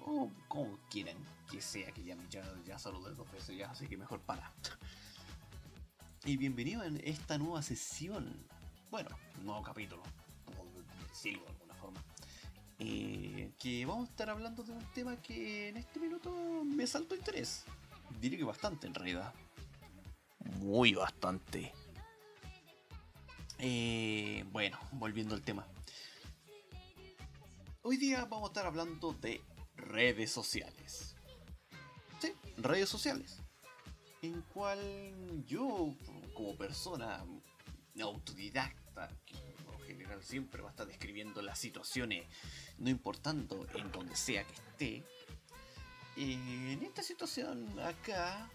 O como quieran que sea, que ya, ya, ya saludé dos veces ya, así que mejor para. y bienvenido en esta nueva sesión. Bueno, nuevo capítulo, por de alguna forma. Eh, que vamos a estar hablando de un tema que en este minuto me saltó interés. Diré que bastante en realidad. Muy bastante. Eh, bueno, volviendo al tema. Hoy día vamos a estar hablando de redes sociales. Sí, redes sociales. En cual yo, como persona autodidacta, que por general siempre va a estar describiendo las situaciones, no importando en donde sea que esté, en esta situación acá,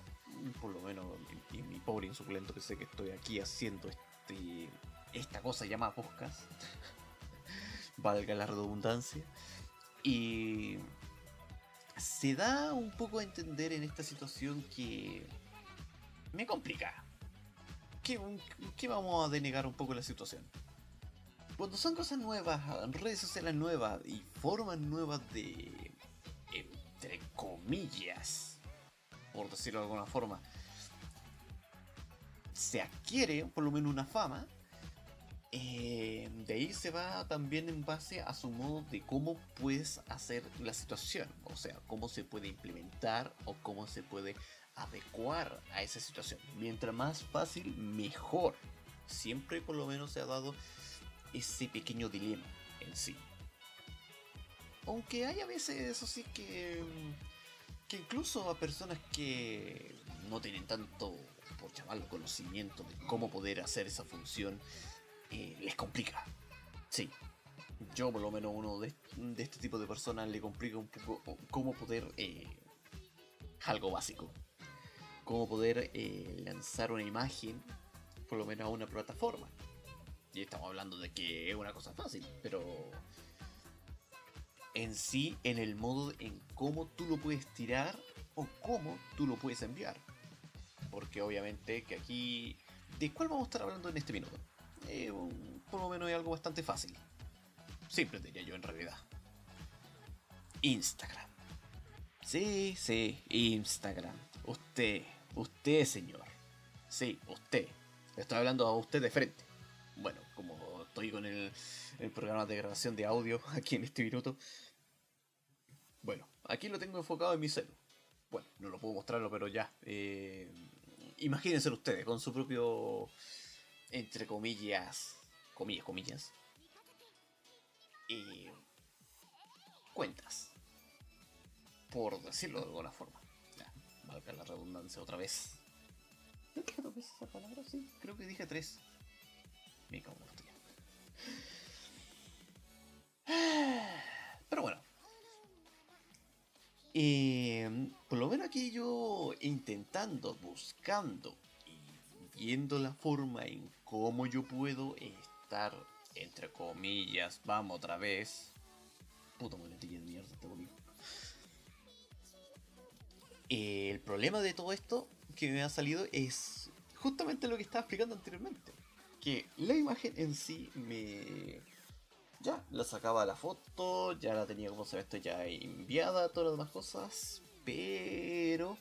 por lo menos en, en mi pobre insuculento que sé que estoy aquí haciendo este, esta cosa llamada podcast, valga la redundancia, y se da un poco a entender en esta situación que me complica. ¿Qué, qué vamos a denegar un poco la situación? Cuando son cosas nuevas, redes sociales nuevas y formas nuevas de, entre comillas, por decirlo de alguna forma, se adquiere por lo menos una fama, eh, de ahí se va también en base a su modo de cómo puedes hacer la situación, o sea, cómo se puede implementar o cómo se puede adecuar a esa situación. Mientras más fácil, mejor. Siempre por lo menos se ha dado ese pequeño dilema en sí. Aunque hay a veces, eso sí, que, que incluso a personas que no tienen tanto, por llamarlo, conocimiento de cómo poder hacer esa función, eh, les complica. Sí. Yo por lo menos uno de, este tipo de personas le complica un poco cómo poder... Eh, algo básico. Cómo poder eh, lanzar una imagen, por lo menos a una plataforma. Y estamos hablando de que es una cosa fácil, pero en sí, en el modo en cómo tú lo puedes tirar o cómo tú lo puedes enviar. Porque obviamente que aquí... ¿De cuál vamos a estar hablando en este minuto? Por lo menos es algo bastante fácil. Simple diría yo en realidad. Instagram. Sí, sí, Instagram. Usted, usted señor. Sí, usted. Estoy hablando a usted de frente. Bueno, como estoy con el, el programa de grabación de audio aquí en este minuto. Bueno, aquí lo tengo enfocado en mi celu. Bueno, no lo puedo mostrarlo, pero ya. Eh, imagínense ustedes con su propio entre comillas, comillas, comillas, y cuentas, por decirlo de alguna forma. Ya, valga la redundancia otra vez. ¿Dije dos veces esa palabra? Sí, creo que dije tres. Me cago Pero bueno. Eh, por lo menos aquí yo intentando, buscando viendo la forma en cómo yo puedo estar, entre comillas, vamos otra vez. Puta muletilla de mierda, este bonito. El problema de todo esto que me ha salido es justamente lo que estaba explicando anteriormente. Que la imagen en sí me... Ya, la sacaba la foto, ya la tenía como se ve esto ya enviada, todas las demás cosas, pero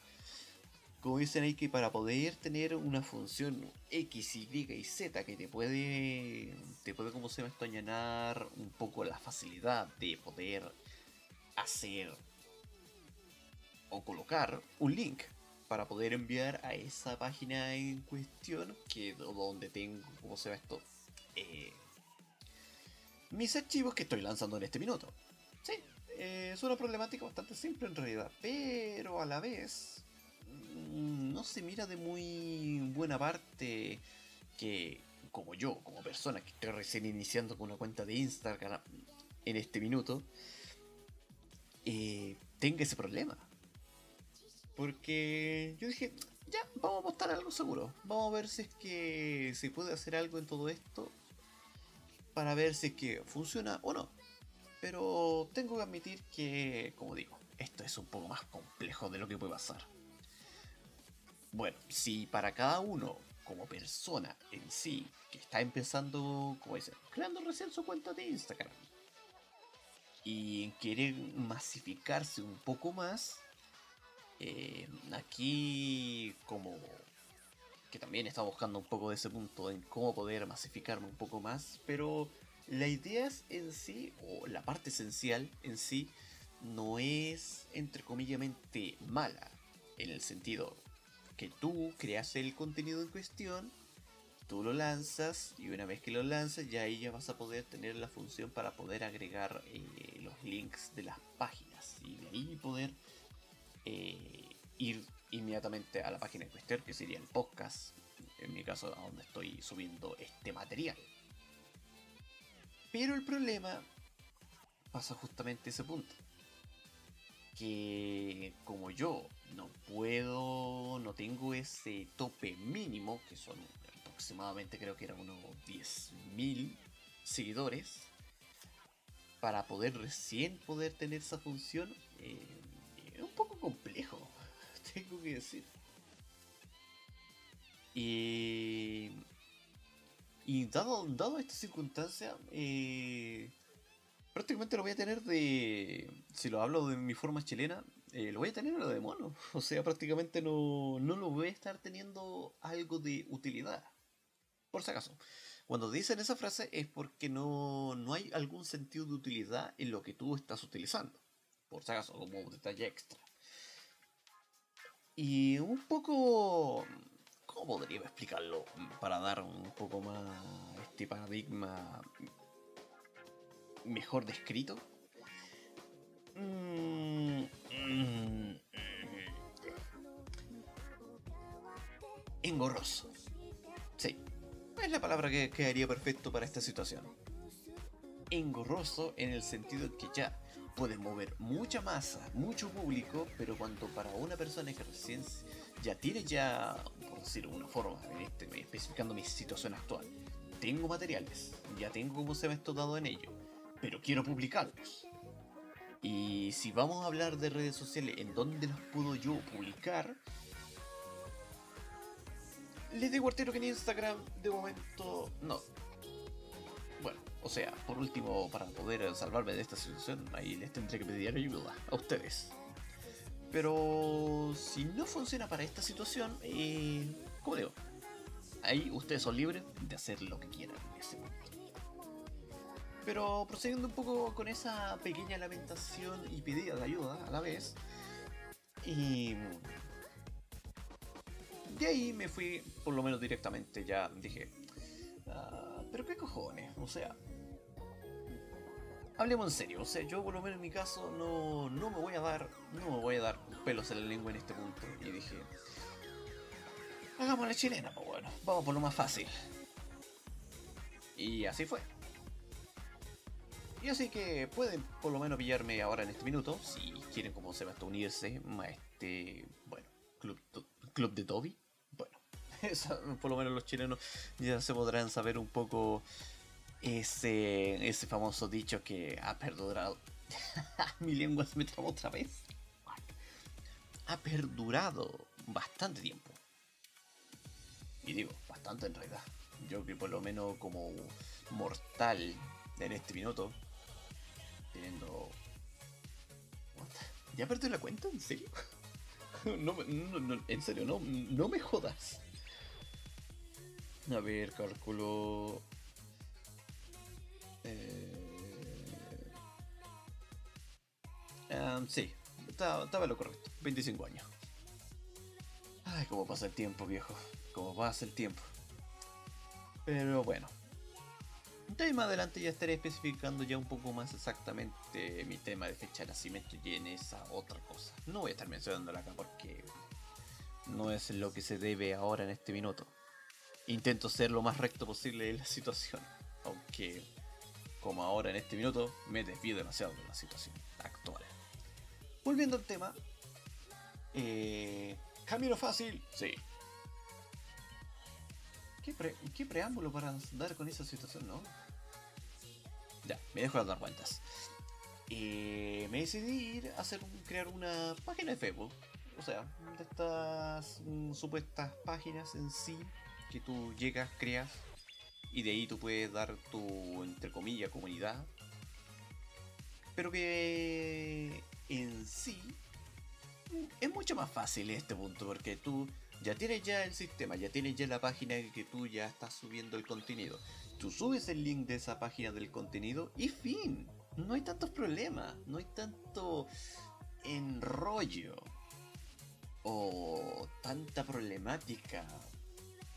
como dicen ahí que para poder tener una función X, Y y Z que te puede, te puede como se llama esto, añanar un poco la facilidad de poder hacer o colocar un link para poder enviar a esa página en cuestión que donde tengo, como se llama esto, eh, mis archivos que estoy lanzando en este minuto. Sí, eh, es una problemática bastante simple en realidad, pero a la vez no se mira de muy buena parte que, como yo, como persona que estoy recién iniciando con una cuenta de Instagram en este minuto, eh, tenga ese problema. Porque yo dije, ya, vamos a apostar algo seguro. Vamos a ver si es que se puede hacer algo en todo esto para ver si es que funciona o no. Pero tengo que admitir que, como digo, esto es un poco más complejo de lo que puede pasar. Bueno, si para cada uno, como persona en sí, que está empezando, como dice, creando recién su cuenta de Instagram, y quiere masificarse un poco más, eh, aquí como que también está buscando un poco de ese punto en cómo poder masificarme un poco más, pero la idea en sí, o la parte esencial en sí, no es entre comillas mala, en el sentido que tú creas el contenido en cuestión, tú lo lanzas y una vez que lo lanzas ya ahí ya vas a poder tener la función para poder agregar eh, los links de las páginas y de ahí poder eh, ir inmediatamente a la página en cuestión, que sería el podcast, en mi caso, a donde estoy subiendo este material. Pero el problema pasa justamente ese punto. Que como yo no puedo, no tengo ese tope mínimo, que son aproximadamente creo que eran unos 10.000 seguidores, para poder recién poder tener esa función, eh, es un poco complejo tengo que decir. Y, y dado, dado esta circunstancia, eh, prácticamente lo voy a tener de. Si lo hablo de mi forma chilena, eh, lo voy a tener lo de mono. O sea, prácticamente no, no lo voy a estar teniendo algo de utilidad. Por si acaso. Cuando dicen esa frase es porque no, no hay algún sentido de utilidad en lo que tú estás utilizando. Por si acaso, como detalle extra. Y un poco... ¿Cómo podría explicarlo? Para dar un poco más este paradigma mejor descrito. Mm, engorroso. Sí, es la palabra que quedaría perfecto para esta situación. Engorroso en el sentido que ya puedes mover mucha masa, mucho público, pero cuando para una persona que recién ya tiene ya, por decirlo de una forma, este, especificando mi situación actual, tengo materiales, ya tengo cómo se me ha dado en ello, pero quiero publicarlos. Y si vamos a hablar de redes sociales, ¿en dónde los puedo yo publicar? Les digo al que en Instagram, de momento, no. Bueno, o sea, por último, para poder salvarme de esta situación, ahí les tendré que pedir ayuda a ustedes. Pero si no funciona para esta situación, eh, como digo, ahí ustedes son libres de hacer lo que quieran en ese momento. Pero procediendo un poco con esa pequeña lamentación y pedida de ayuda a la vez, y de ahí me fui, por lo menos directamente, ya dije, ah, pero qué cojones, o sea, hablemos en serio, o sea, yo por lo menos en mi caso no, no me voy a dar, no me voy a dar pelos en la lengua en este punto. Y dije, hagamos la chilena, pues bueno, vamos por lo más fácil. Y así fue. Y así que pueden por lo menos pillarme ahora en este minuto, si quieren como se va a unirse este, bueno, club, club de Toby. Bueno, por lo menos los chilenos ya se podrán saber un poco ese, ese famoso dicho que ha perdurado. Mi lengua se me trabó otra vez. Ha perdurado bastante tiempo. Y digo, bastante en realidad. Yo que por lo menos como mortal en este minuto, ¿Ya perdí la cuenta? ¿En serio? no, en serio, no, no me jodas. A ver, cálculo. Eh... Um, sí, estaba, lo correcto. 25 años. Ay, cómo pasa el tiempo, viejo. Cómo pasa el tiempo. Pero bueno. Más adelante ya estaré especificando ya un poco más exactamente mi tema de fecha de nacimiento y en esa otra cosa. No voy a estar mencionándola acá porque no es lo que se debe ahora en este minuto. Intento ser lo más recto posible en la situación. Aunque, como ahora en este minuto, me desvío demasiado de la situación actual. Volviendo al tema. Eh, camino fácil, sí. ¿Qué, preámbulo para dar con esa situación, no? Ya, me dejo de dar vueltas. Eh, me decidí a hacer crear una página de Facebook. O sea, de estas mm, supuestas páginas en sí que tú llegas, creas y de ahí tú puedes dar tu, entre comillas, comunidad. Pero que en sí es mucho más fácil este punto porque tú ya tienes ya el sistema, ya tienes ya la página que tú ya estás subiendo el contenido. Tú subes el link de esa página del contenido y fin. No hay tantos problemas, no hay tanto enrollo o tanta problemática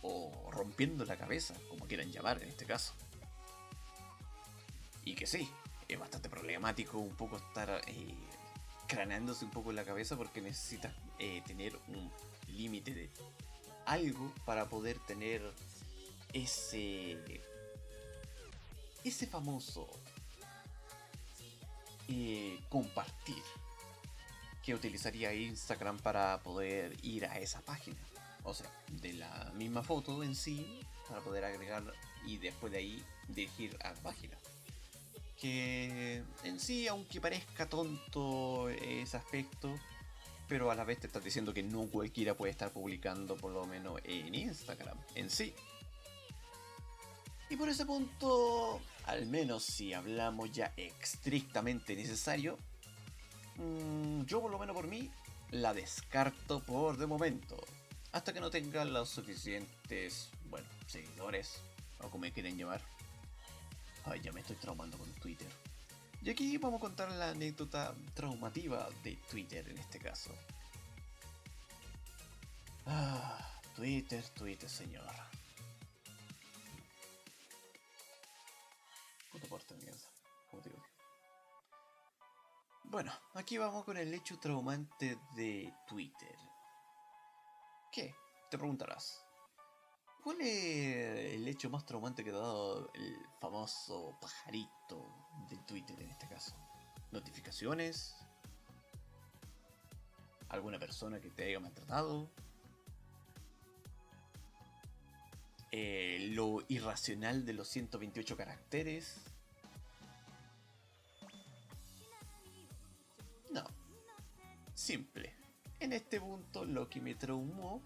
o rompiendo la cabeza, como quieran llamar en este caso. Y que sí, es bastante problemático un poco estar eh, craneándose un poco la cabeza porque necesitas eh, tener un límite de algo para poder tener ese ese famoso eh, compartir que utilizaría Instagram para poder ir a esa página o sea, de la misma foto en sí, para poder agregar y después de ahí dirigir a la página. Que en sí, aunque parezca tonto ese aspecto, pero a la vez te estás diciendo que no cualquiera puede estar publicando por lo menos en Instagram en sí. Y por ese punto, al menos si hablamos ya estrictamente necesario, mm, yo por lo menos por mí la descarto por de momento hasta que no tenga los suficientes, bueno, seguidores, o como me quieren llamar. Ay, ya me estoy traumando con Twitter. Y aquí vamos a contar la anécdota traumativa de Twitter en este caso. Ah, Twitter, Twitter, señor. Bueno, aquí vamos con el hecho traumante de Twitter. ¿Qué? Te preguntarás. ¿Cuál es el hecho más traumante que ha dado el famoso pajarito de Twitter en este caso? ¿Notificaciones? ¿Alguna persona que te haya maltratado? Eh, ¿Lo irracional de los 128 caracteres? Simple. En este punto lo que me traumó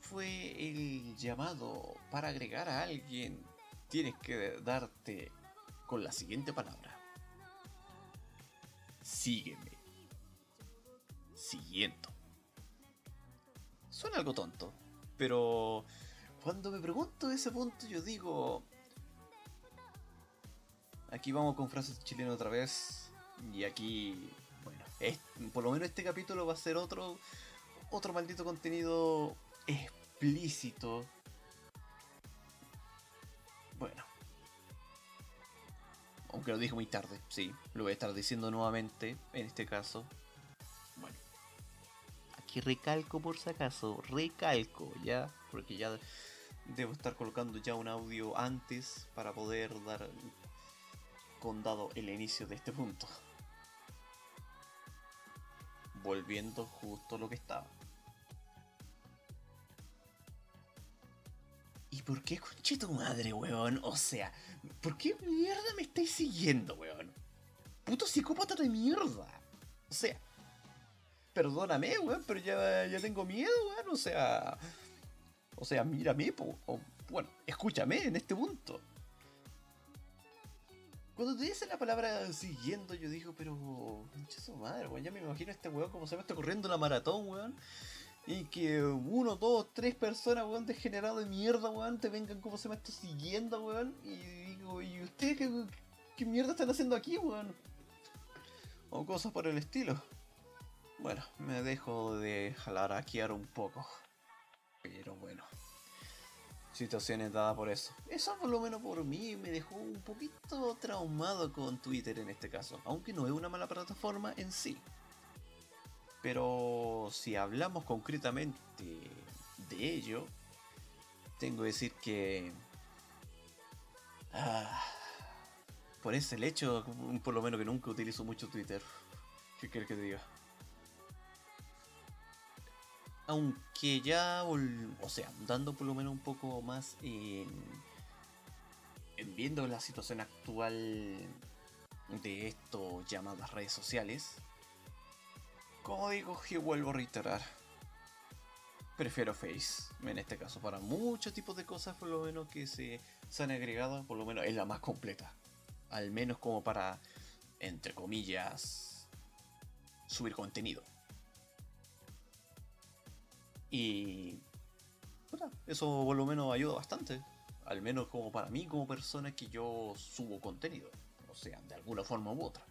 fue el llamado para agregar a alguien. Tienes que darte con la siguiente palabra. Sígueme. Siguiendo. Suena algo tonto, pero cuando me pregunto ese punto yo digo... Aquí vamos con frases chilenas otra vez. Y aquí por lo menos este capítulo va a ser otro, otro maldito contenido explícito. Bueno. Aunque lo dije muy tarde, sí, lo voy a estar diciendo nuevamente en este caso. Bueno. Aquí recalco por si acaso, recalco, ¿ya? Porque ya debo estar colocando ya un audio antes para poder dar con dado el inicio de este punto volviendo justo lo que estaba. ¿Y por qué conche tu madre, weón? O sea, ¿por qué mierda me estáis siguiendo, weón? Puto psicópata de mierda. O sea, perdóname, weón, pero ya, ya tengo miedo, weón. O sea, o sea, mírame, o, bueno, escúchame en este punto. Cuando te dice la palabra siguiendo, yo digo, pero. Mucha su madre, weón. Ya me imagino a este weón como se me está corriendo la maratón, weón. Y que uno, dos, tres personas, weón, degenerado de mierda, weón, te vengan como se me está siguiendo, weón. Y digo, ¿y ustedes qué, qué mierda están haciendo aquí, weón? O cosas por el estilo. Bueno, me dejo de jalar ahora un poco. Pero bueno situaciones dadas por eso. Eso por lo menos por mí me dejó un poquito traumado con Twitter en este caso, aunque no es una mala plataforma en sí. Pero si hablamos concretamente de ello, tengo que decir que... Ah, por ese hecho, por lo menos que nunca utilizo mucho Twitter. ¿Qué quieres que te diga? Aunque ya, o sea, dando por lo menos un poco más en, viendo la situación actual de esto llamadas redes sociales, como digo, y vuelvo a reiterar, prefiero Face, en este caso, para muchos tipos de cosas, por lo menos que se han agregado, por lo menos es la más completa, al menos como para, entre comillas, subir contenido. Y eso por lo menos ayuda bastante. Al menos como para mí, como persona que yo subo contenido. O sea, de alguna forma u otra.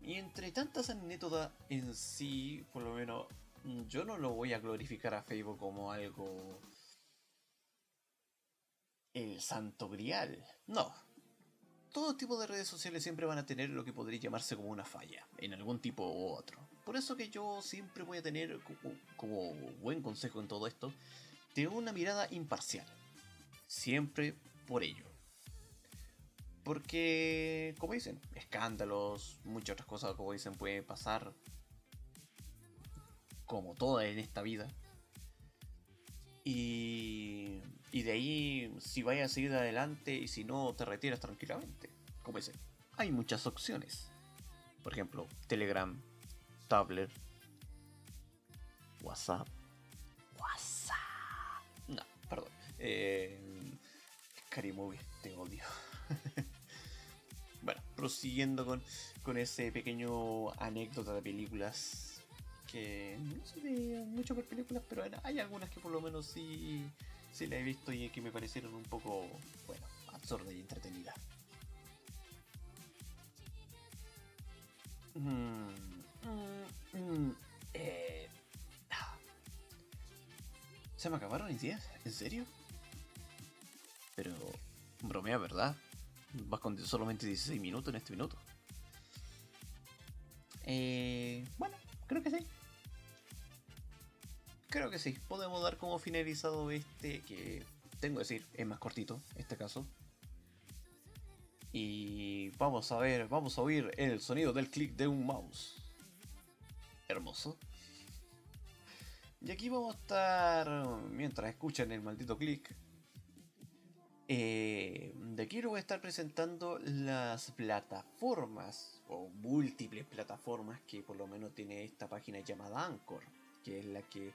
Y entre tantas anécdotas en sí, por lo menos, yo no lo voy a glorificar a Facebook como algo... El santo grial. No. Todo tipo de redes sociales siempre van a tener lo que podría llamarse como una falla, en algún tipo u otro. Por eso que yo siempre voy a tener como, buen consejo en todo esto, tener una mirada imparcial. Siempre por ello. Porque, como dicen, escándalos, muchas otras cosas, como dicen, pueden pasar como todas en esta vida. Y, y de ahí, si vayas a seguir adelante y si no, te retiras tranquilamente. Como dicen, hay muchas opciones. Por ejemplo, Telegram, Tablet, WhatsApp, WhatsApp. No, perdón. Eh, Movie, te odio. bueno, prosiguiendo con, con ese pequeño anécdota de películas que no sé de mucho por películas, pero hay algunas que por lo menos sí, sí la he visto y que me parecieron un poco, bueno, absurdas y entretenidas. Hmm. Mm, eh, ¿Se me acabaron mis días? ¿En serio? Pero, bromea, ¿verdad? Vas con solamente 16 minutos en este minuto. Eh, bueno, creo que sí. Creo que sí. Podemos dar como finalizado este que, tengo que decir, es más cortito, este caso. Y vamos a ver, vamos a oír el sonido del clic de un mouse hermoso. Y aquí vamos a estar, mientras escuchan el maldito clic, eh, de aquí voy a estar presentando las plataformas o múltiples plataformas que por lo menos tiene esta página llamada Anchor, que es la que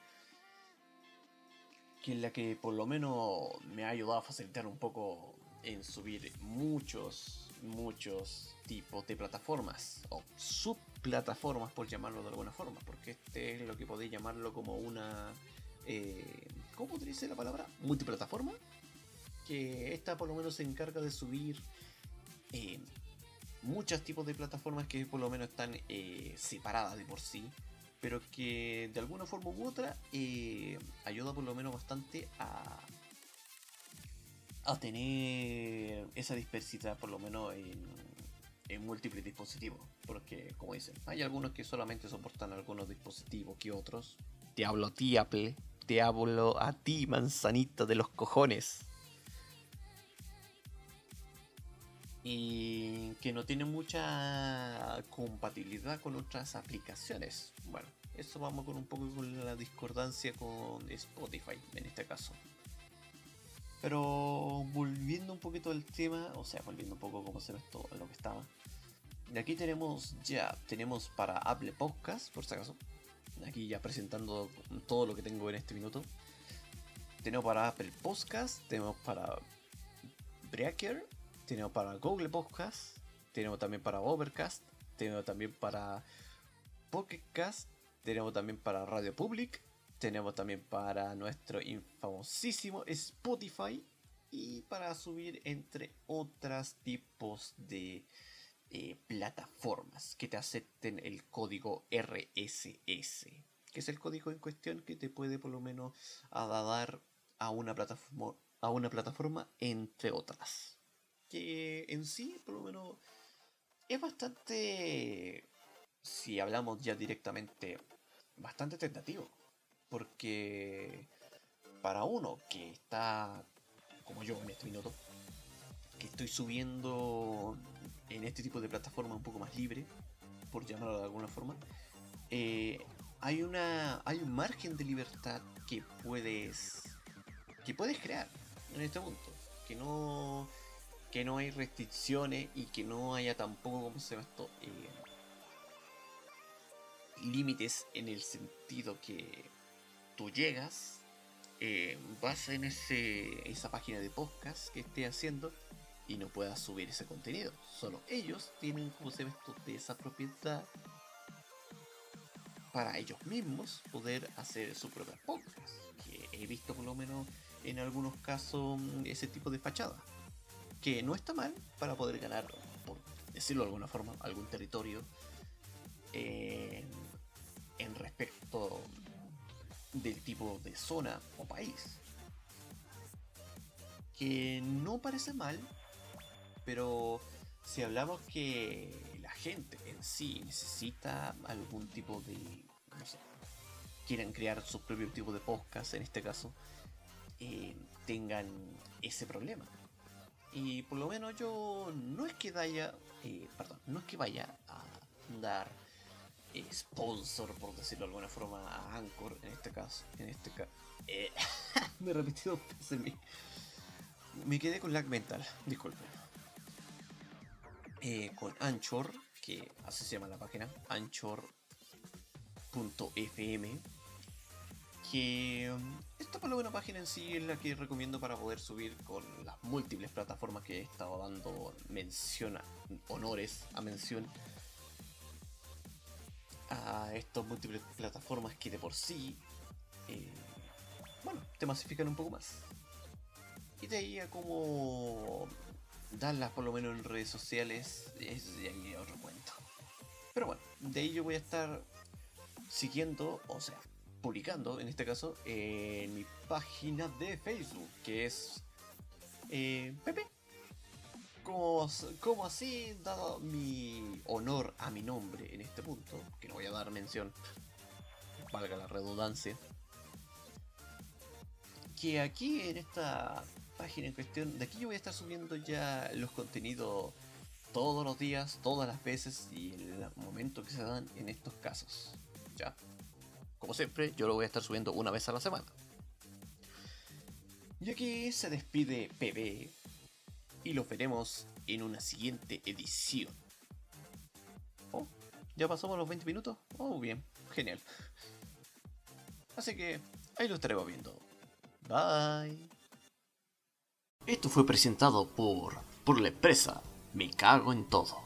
que es la que por lo menos me ha ayudado a facilitar un poco en subir muchos muchos tipos de plataformas o sub plataformas, por llamarlo de alguna forma, porque este es lo que podéis llamarlo como una... Eh, ¿Cómo utilice la palabra? Multiplataforma. Que esta por lo menos se encarga de subir eh, muchos tipos de plataformas que por lo menos están eh, separadas de por sí, pero que de alguna forma u otra eh, ayuda por lo menos bastante a, a tener esa dispersidad por lo menos en en múltiples dispositivos. Porque, como dicen, hay algunos que solamente soportan algunos dispositivos que otros. Te hablo a ti, Apple. Te hablo a ti, manzanita de los cojones. Y que no tiene mucha compatibilidad con otras aplicaciones. Bueno, eso vamos con un poco con la discordancia con Spotify en este caso. Pero volviendo un poquito al tema, o sea, volviendo un poco como se ve todo lo que estaba. Y aquí tenemos ya, tenemos para Apple Podcast, por si acaso. Aquí ya presentando todo lo que tengo en este minuto. Tenemos para Apple Podcast, tenemos para Breaker, tenemos para Google Podcast, tenemos también para Overcast, tenemos también para Pocket Cast, tenemos también para Radio Public, tenemos también para nuestro infamosísimo Spotify y para subir entre otros tipos de eh, plataformas que te acepten el código RSS, que es el código en cuestión que te puede por lo menos dar a una plataforma, a una plataforma entre otras. Que en sí, por lo menos, es bastante, si hablamos ya directamente, bastante tentativo. Porque para uno que está, como yo en este minuto, que estoy subiendo en este tipo de plataforma un poco más libre, por llamarlo de alguna forma, eh, hay una hay un margen de libertad que puedes que puedes crear en este punto, que no que no hay restricciones y que no haya tampoco como se llama esto eh, límites en el sentido que tú llegas eh, vas en ese esa página de podcast que esté haciendo y no puedas subir ese contenido. Solo ellos tienen, como se ve esto, de esa propiedad para ellos mismos poder hacer su propia podcast. Que he visto por lo menos en algunos casos ese tipo de fachada. Que no está mal para poder ganar, por decirlo de alguna forma, algún territorio en, del tipo de zona o país. Que no parece mal pero si hablamos que la gente en sí necesita algún tipo de, no sé, quieran crear su propio tipo de podcast en este caso, eh, tengan ese problema. Y por lo menos yo no es que vaya, eh, perdón, no es que vaya a dar sponsor, por decirlo de alguna forma, a Anchor en este caso. En este caso. me he repetido Me quedé con lag mental, disculpen. Eh, con Anchor, que así se llama la página, anchor.fm. Que um, esta por lo menos página en sí es la que recomiendo para poder subir con las múltiples plataformas que he estado dando mención, honores a mención a estas múltiples plataformas que de por sí, eh, bueno, te masifican un poco más. Y de ahí a como darlas por lo menos en redes sociales es de ahí otro cuento. Pero bueno, de ahí yo voy a estar siguiendo, o sea, publicando en este caso en mi página de Facebook, que es eh, Pepe. Como, como así, dado mi honor a mi nombre en este punto, a dar mención, valga la redundancia, que aquí en esta página en cuestión. De aquí yo voy a estar subiendo ya los contenidos todos los días, todas las veces y el momento que se dan en estos casos. Ya. Como siempre, yo lo voy a estar subiendo una vez a la semana. Y aquí se despide PB y lo veremos en una siguiente edición. ¿Ya pasamos los 20 minutos? Oh, bien, genial. Así que ahí lo estaremos viendo. Bye. Esto fue presentado por, por la empresa Me Cago en Todo.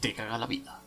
Te caga la vida.